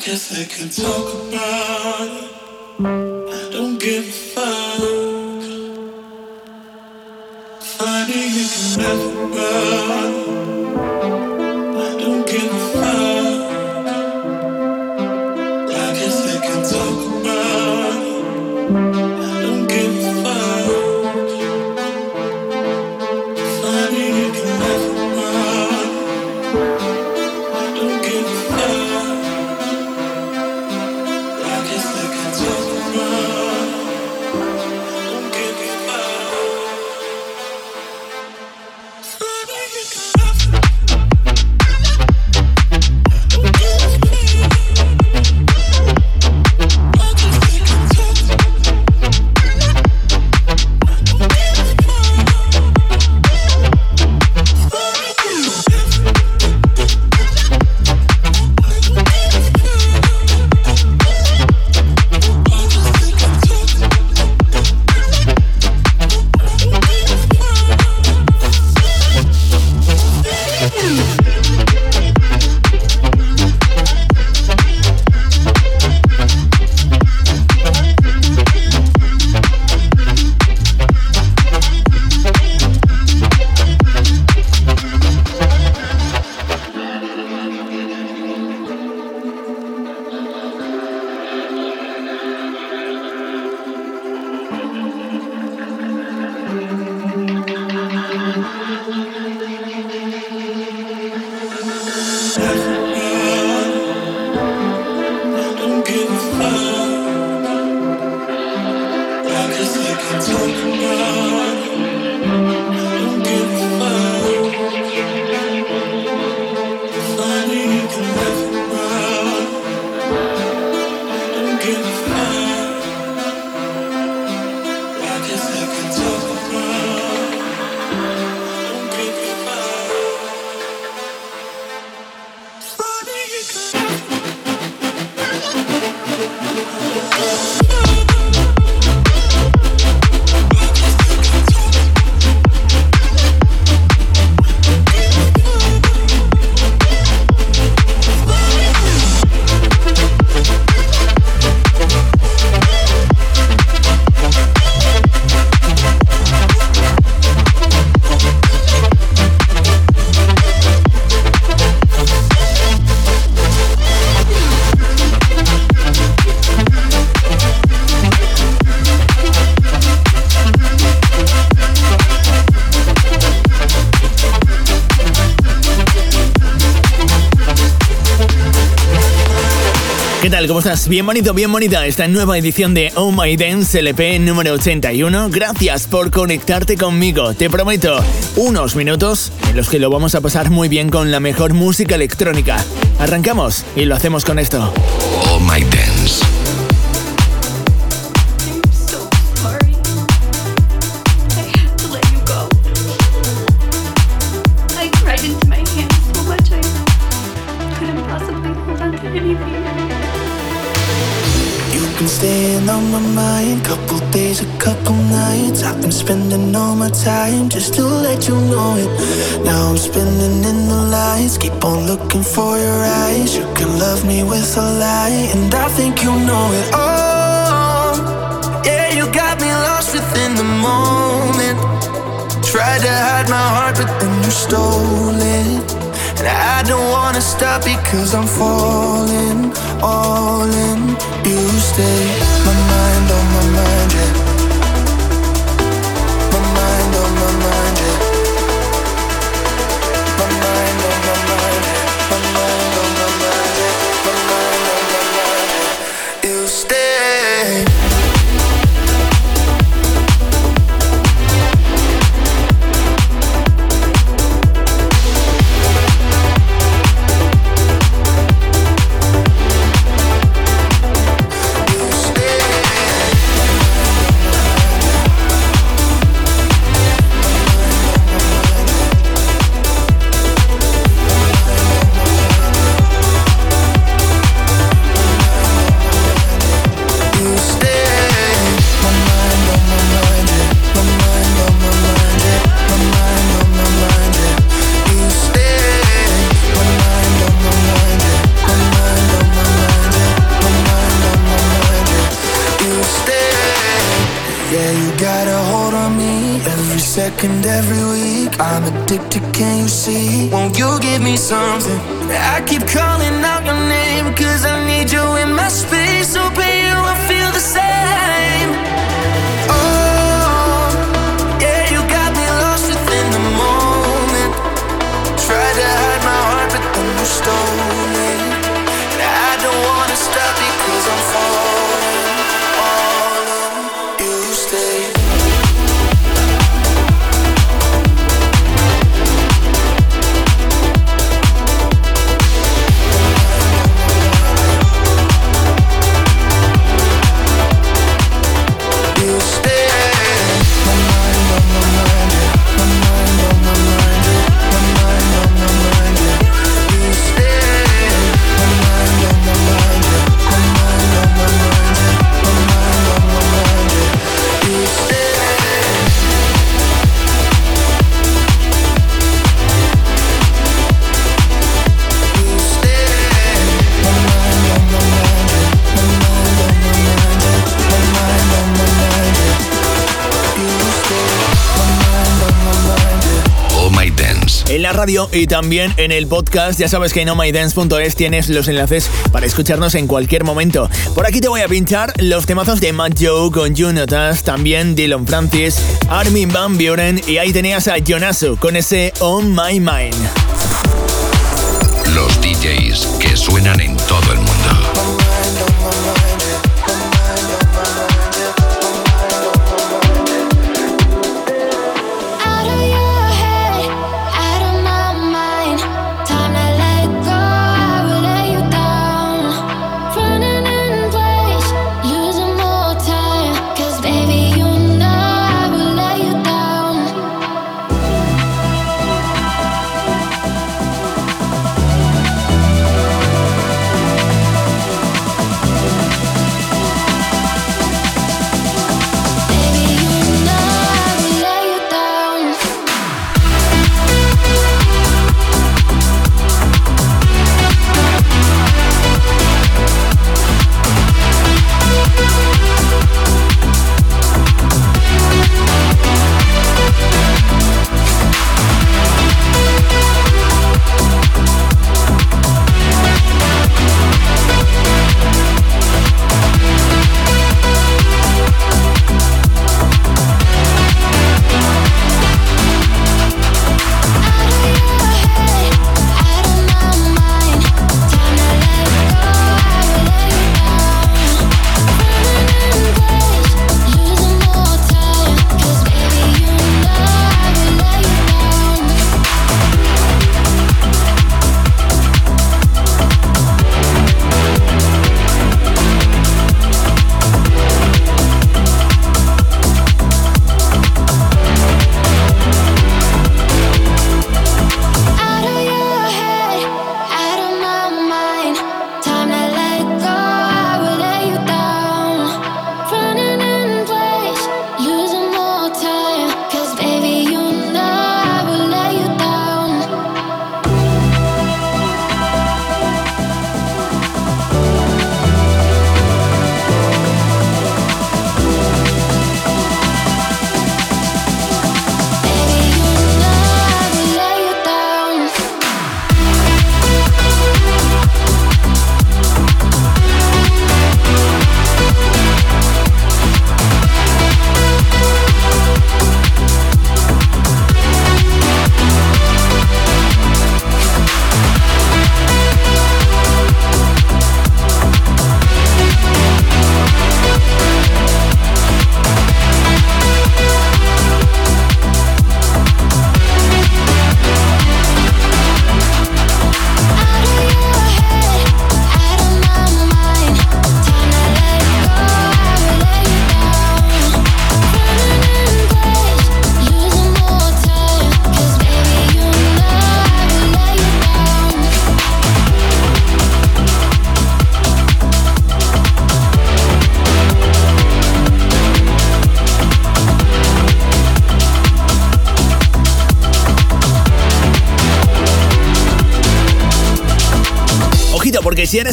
Guess I can talk about it. I don't give a fuck. Funny you can never run. ¿Cómo estás? Bien bonito, bien esta nueva edición de Oh My Dance LP número 81. Gracias por conectarte conmigo. Te prometo unos minutos en los que lo vamos a pasar muy bien con la mejor música electrónica. Arrancamos y lo hacemos con esto. Oh My Dance. Keep on looking for your eyes. You can love me with a lie, and I think you know it. Oh, yeah, you got me lost within the moment. Tried to hide my heart, but then you stole it. And I don't wanna stop because I'm falling all in. You stay, my mind on my y también en el podcast. Ya sabes que en omydance.es tienes los enlaces para escucharnos en cualquier momento. Por aquí te voy a pinchar los temazos de Matt Joe con Junotas, también Dylan Francis, Armin Van Buren y ahí tenías a Jonasu con ese On My Mind. Los DJs que suenan en todo el mundo.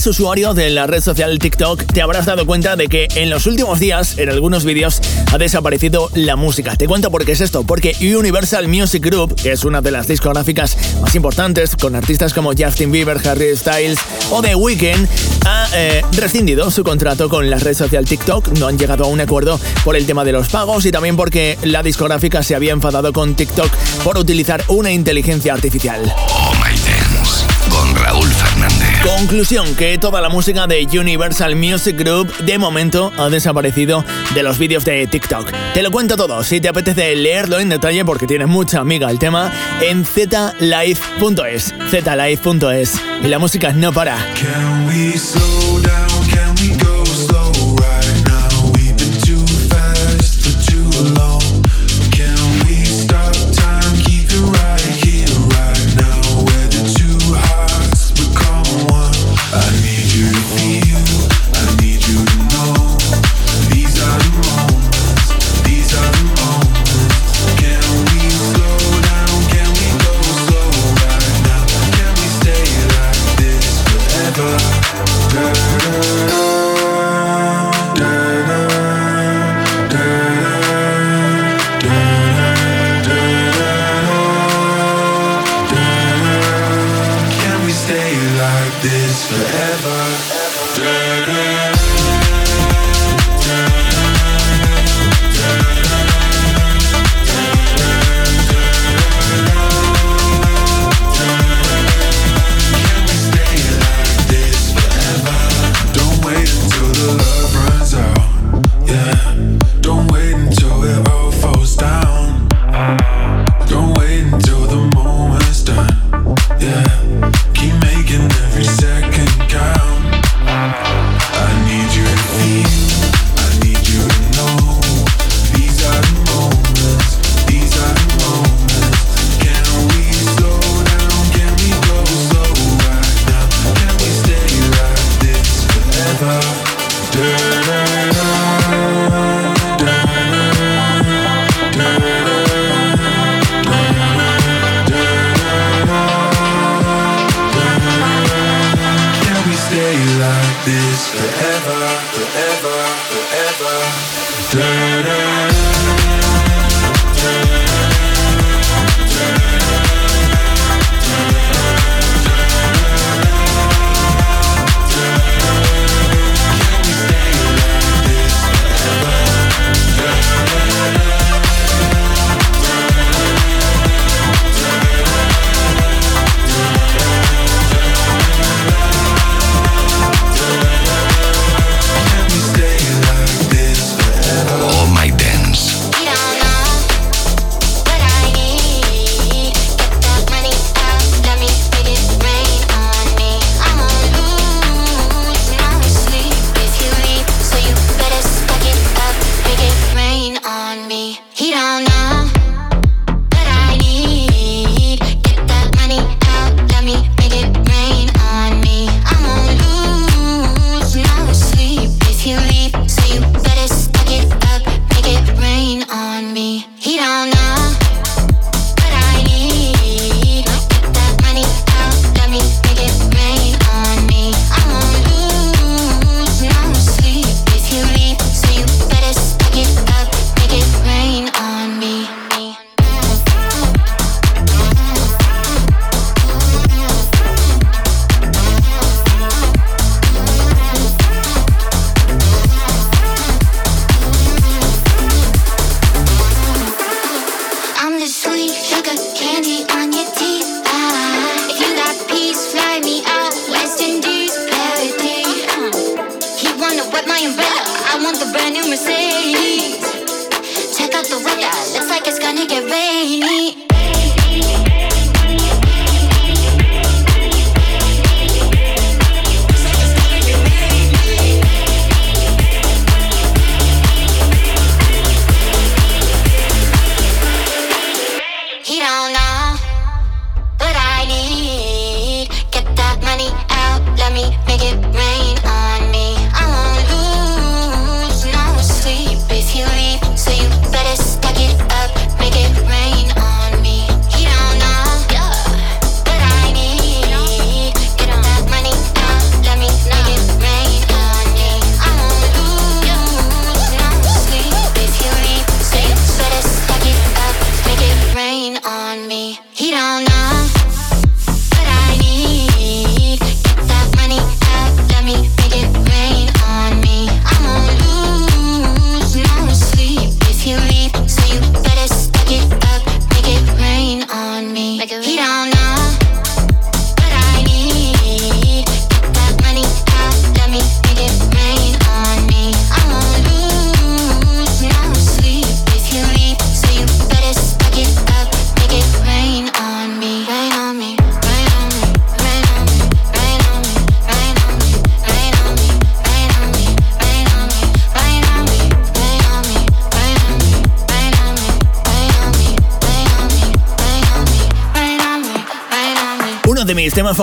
Usuario de la red social TikTok, te habrás dado cuenta de que en los últimos días, en algunos vídeos, ha desaparecido la música. Te cuento por qué es esto, porque Universal Music Group, que es una de las discográficas más importantes, con artistas como Justin Bieber, Harry Styles o The Weeknd, ha eh, rescindido su contrato con la red social TikTok. No han llegado a un acuerdo por el tema de los pagos y también porque la discográfica se había enfadado con TikTok por utilizar una inteligencia artificial. Conclusión, que toda la música de Universal Music Group de momento ha desaparecido de los vídeos de TikTok. Te lo cuento todo, si te apetece leerlo en detalle porque tiene mucha amiga el tema, en zlive.es, zlive.es. Y la música no para.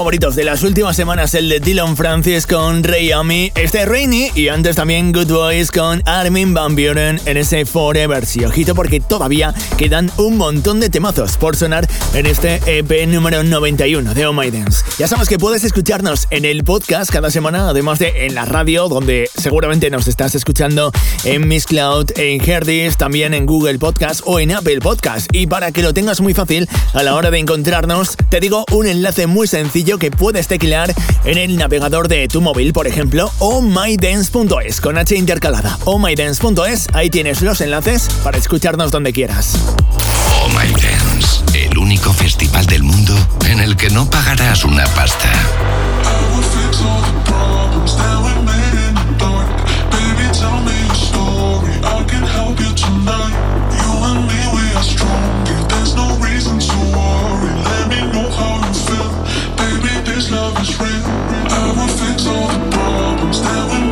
Favoritos de las últimas semanas, el de Dylan Francis con Ray Ami, este Rainy y antes también Good Boys con Armin Van Buren en ese Forever. Si ojito porque todavía quedan un montón de temazos por sonar en este EP número 91 de Oh My Dance. Ya sabes que puedes escucharnos en el podcast cada semana, además de en la radio, donde seguramente nos estás escuchando en Miss Cloud, en Herdis, también en Google Podcast o en Apple Podcast. Y para que lo tengas muy fácil a la hora de encontrarnos, te digo un enlace muy sencillo que puedes teclear en el navegador de tu móvil, por ejemplo, o mydance.es con H intercalada. o mydance.es, ahí tienes los enlaces para escucharnos donde quieras. Oh My Dance, el único festival del mundo en el que no pagarás una pasta. all the problems that we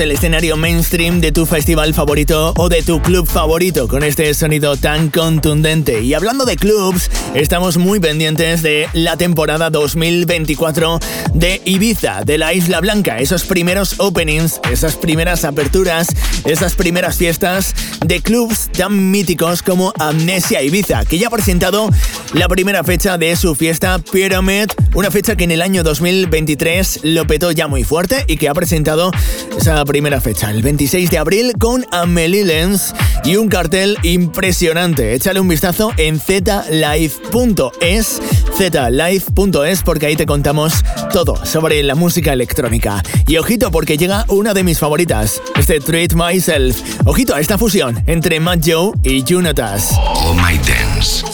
el escenario mainstream de tu festival favorito o de tu club favorito con este sonido tan contundente. Y hablando de clubs, estamos muy pendientes de la temporada 2024 de Ibiza, de la Isla Blanca. Esos primeros openings, esas primeras aperturas, esas primeras fiestas de clubs tan míticos como Amnesia Ibiza, que ya ha presentado la primera fecha de su fiesta Pyramid, una fecha que en el año 2023 lo petó ya muy fuerte y que ha presentado esa primera fecha, el 26 de abril, con Amelie Lenz y un cartel impresionante. Échale un vistazo en zlive.es, zlive.es, porque ahí te contamos todo sobre la música electrónica. Y ojito, porque llega una de mis favoritas, este Treat Myself. Ojito a esta fusión entre Matt Joe y Junatas. Oh My Dance.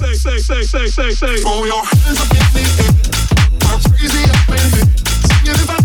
Say, say, say, say, say, say. Throw your hands up in the air, give it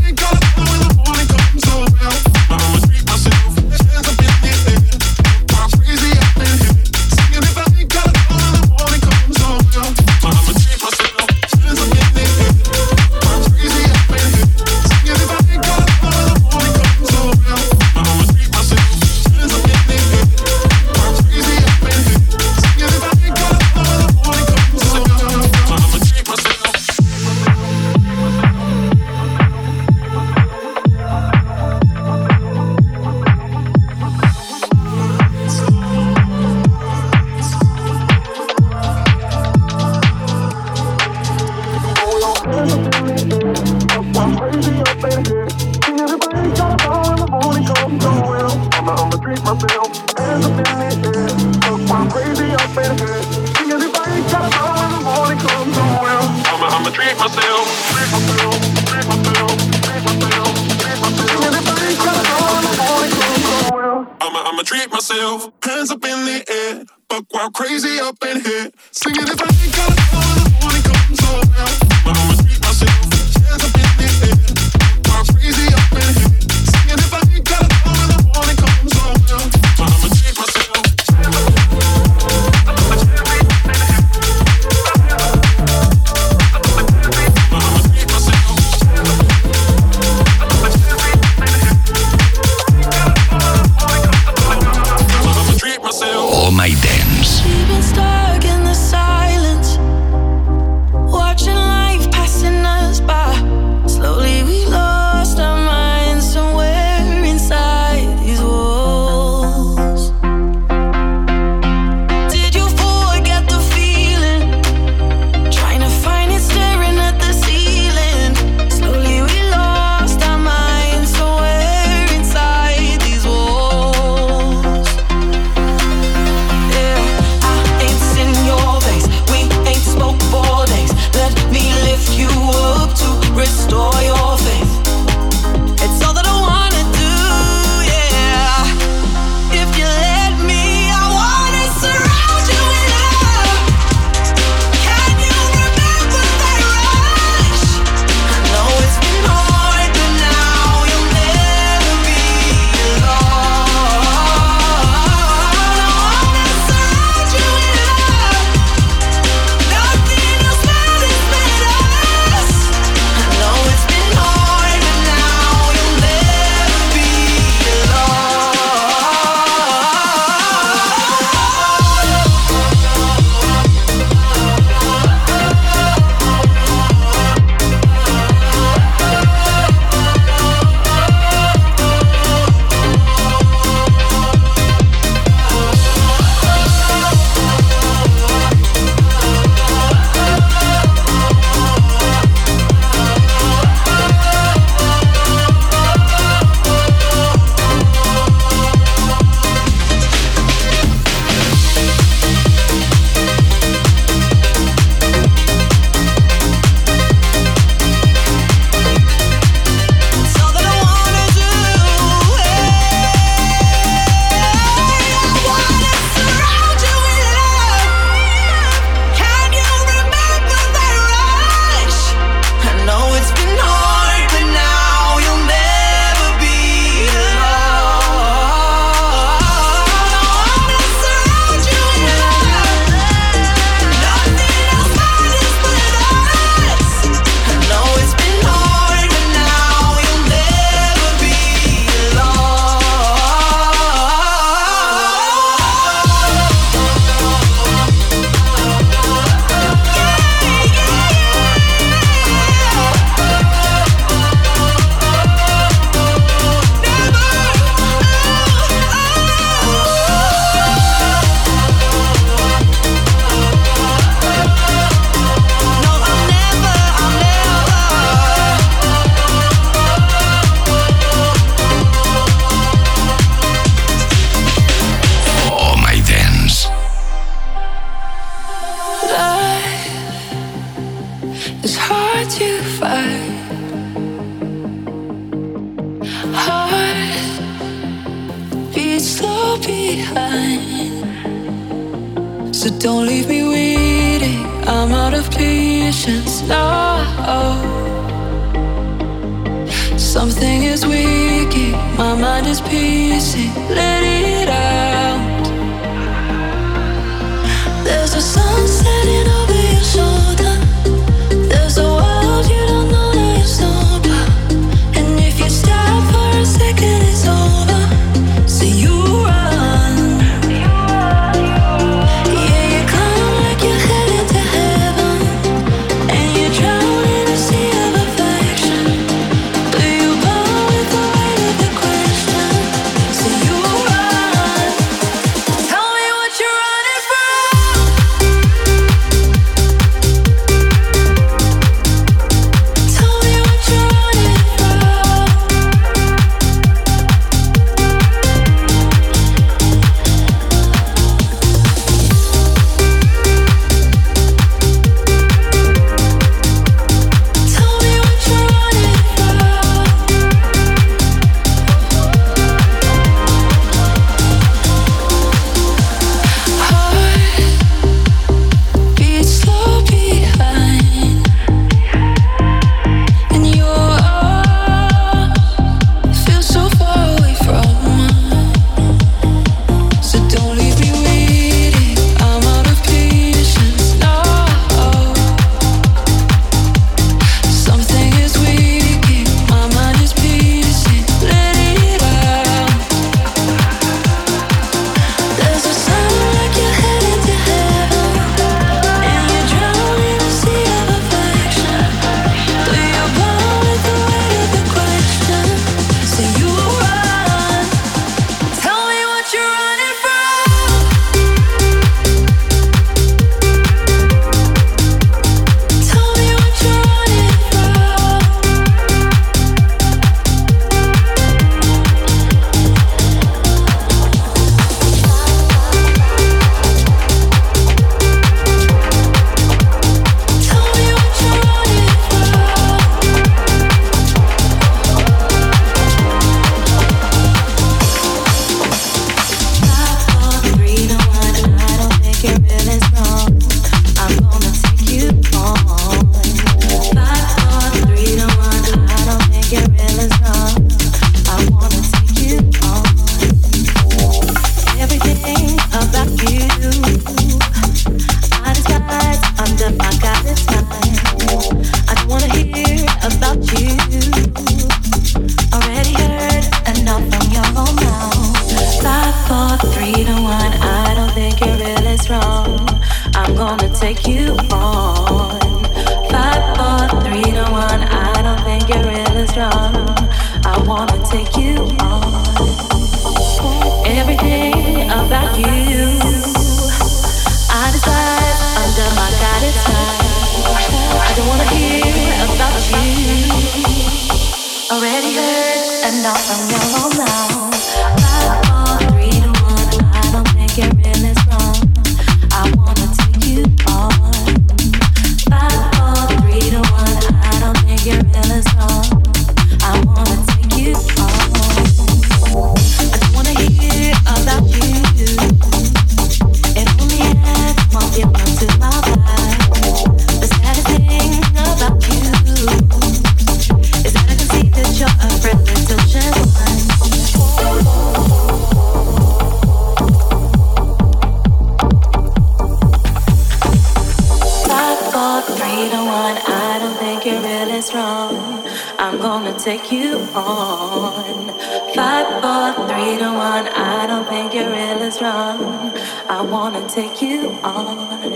wanna take you on.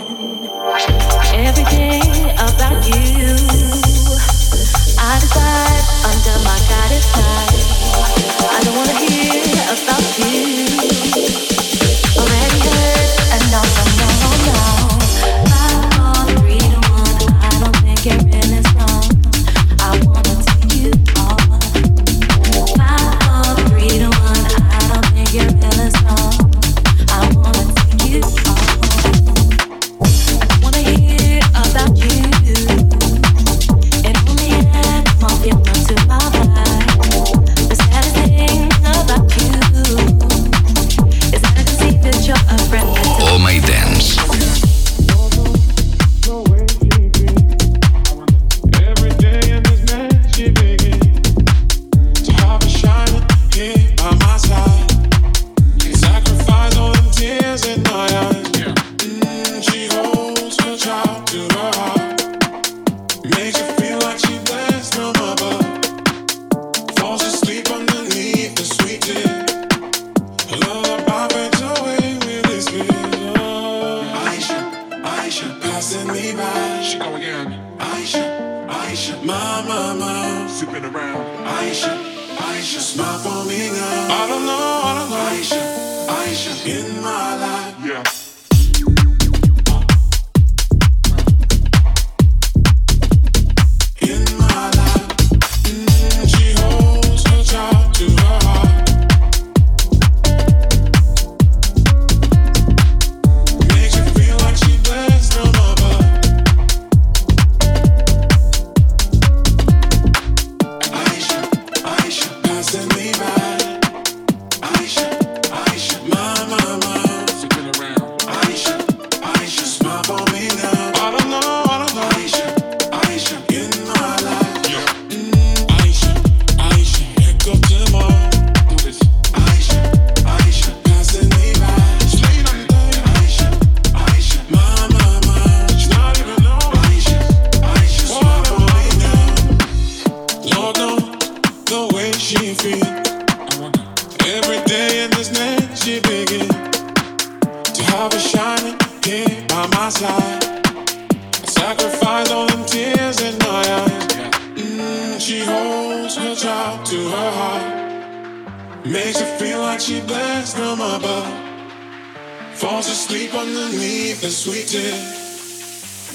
deep underneath the sweet dip.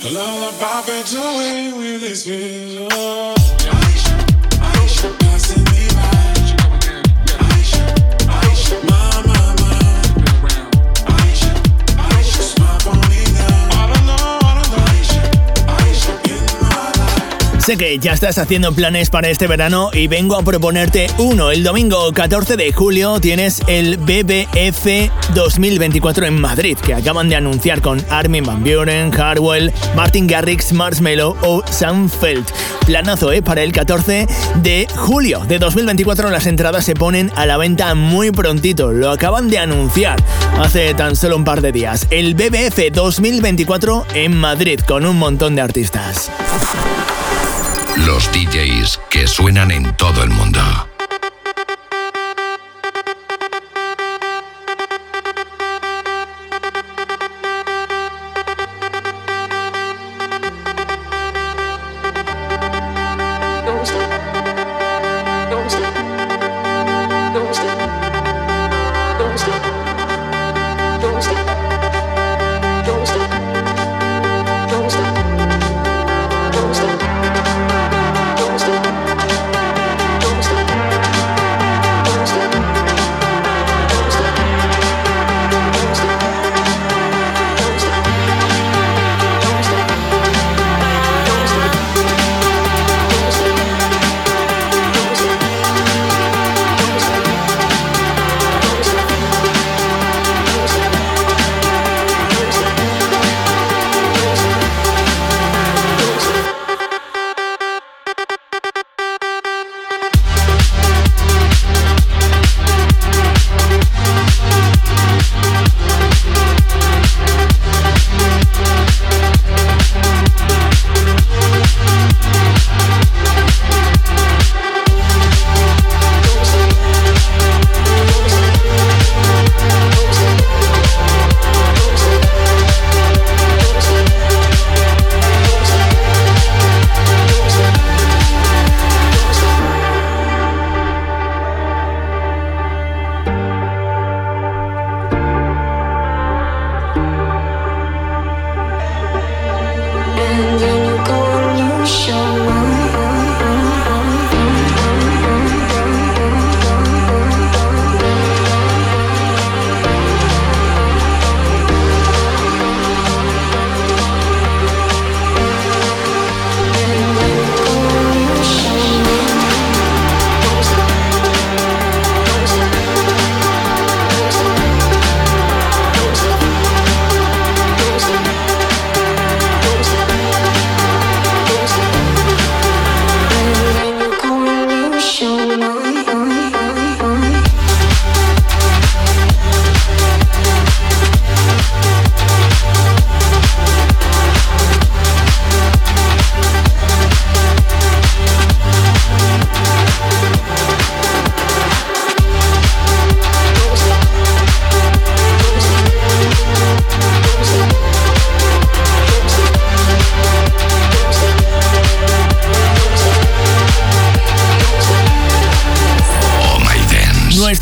A lullaby fades away with his vision. Oh. Sé que ya estás haciendo planes para este verano y vengo a proponerte uno. El domingo 14 de julio tienes el BBF 2024 en Madrid, que acaban de anunciar con Armin Van Buren, Harwell, Martin Garrix, Marshmello o Sam Feld. Planazo, ¿eh? Para el 14 de julio de 2024 las entradas se ponen a la venta muy prontito. Lo acaban de anunciar hace tan solo un par de días. El BBF 2024 en Madrid con un montón de artistas. Los DJs que suenan en todo el mundo.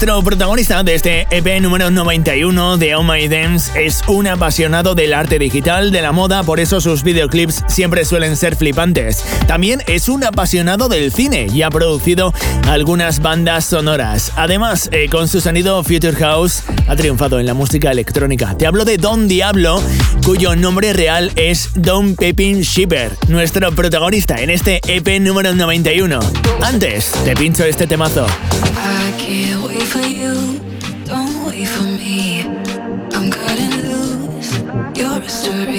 Nuestro protagonista de este EP número 91 de Oh My Dance es un apasionado del arte digital, de la moda, por eso sus videoclips siempre suelen ser flipantes. También es un apasionado del cine y ha producido algunas bandas sonoras. Además, eh, con su sonido Future House ha triunfado en la música electrónica. Te hablo de Don Diablo, cuyo nombre real es Don Pepin Shipper, nuestro protagonista en este EP número 91. Antes, te pincho este temazo. For you, don't wait for me. I'm cutting loose, you're a story.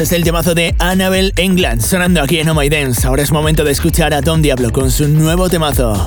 Es el temazo de Annabelle England sonando aquí en Oh My Dance. Ahora es momento de escuchar a Don Diablo con su nuevo temazo.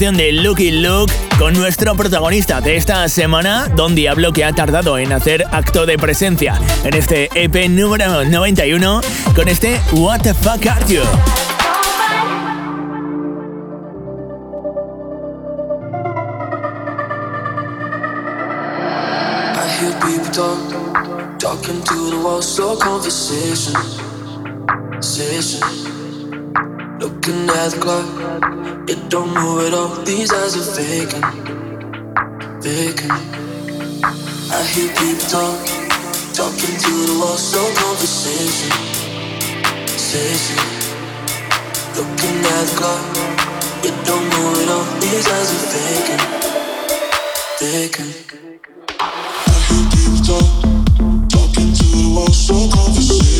De Lucky Luke con nuestro protagonista de esta semana, Don Diablo, que ha tardado en hacer acto de presencia en este EP número 91 con este What the Fuck Are You? talking to looking at the clock. It don't move at all. These eyes are vacant, vacant. I hear people talk, talking to the wall. So conversation, session. Looking at the clock. It don't move at all. These eyes are vacant, vacant. I hear people talk, talking to the wall. So conversation.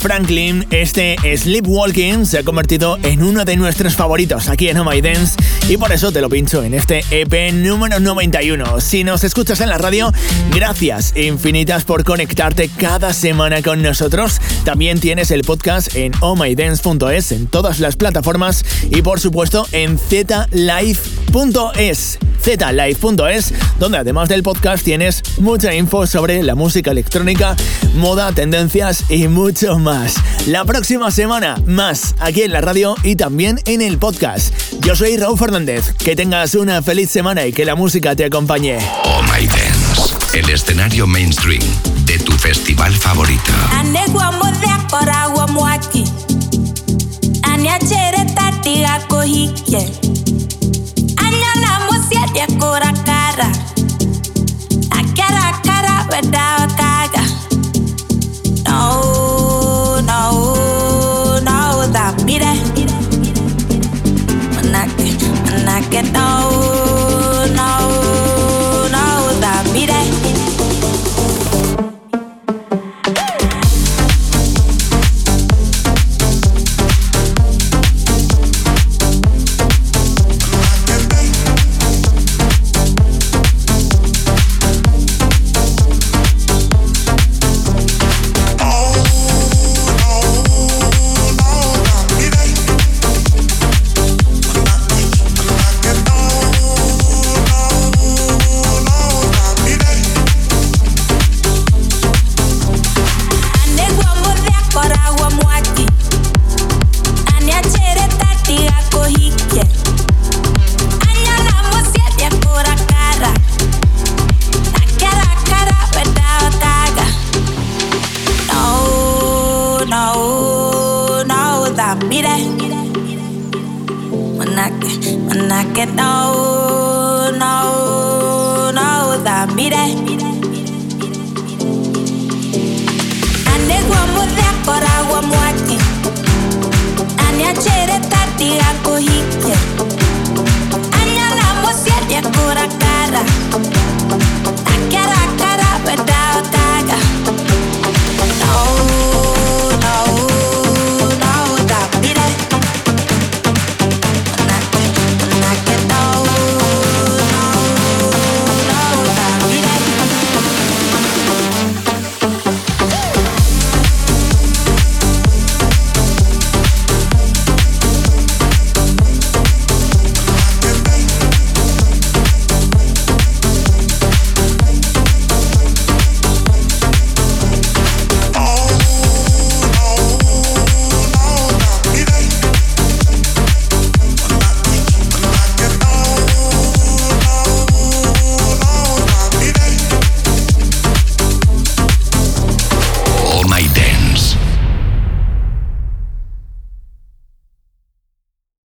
Franklin, este Sleepwalking se ha convertido en uno de nuestros favoritos aquí en Oh My Dance y por eso te lo pincho en este EP número 91. Si nos escuchas en la radio, gracias infinitas por conectarte cada semana con nosotros. También tienes el podcast en ohmydance.es en todas las plataformas y por supuesto en zlive.es zlive.es, donde además del podcast tienes mucha info sobre la música electrónica, moda, tendencias y mucho más. La próxima semana, más aquí en la radio y también en el podcast. Yo soy Raúl Fernández. Que tengas una feliz semana y que la música te acompañe. Oh My Dance, el escenario mainstream de tu festival favorito. Ya cura cara. A cara a cara, verdad caga. No, no, no, da mire. Manake, manake, no.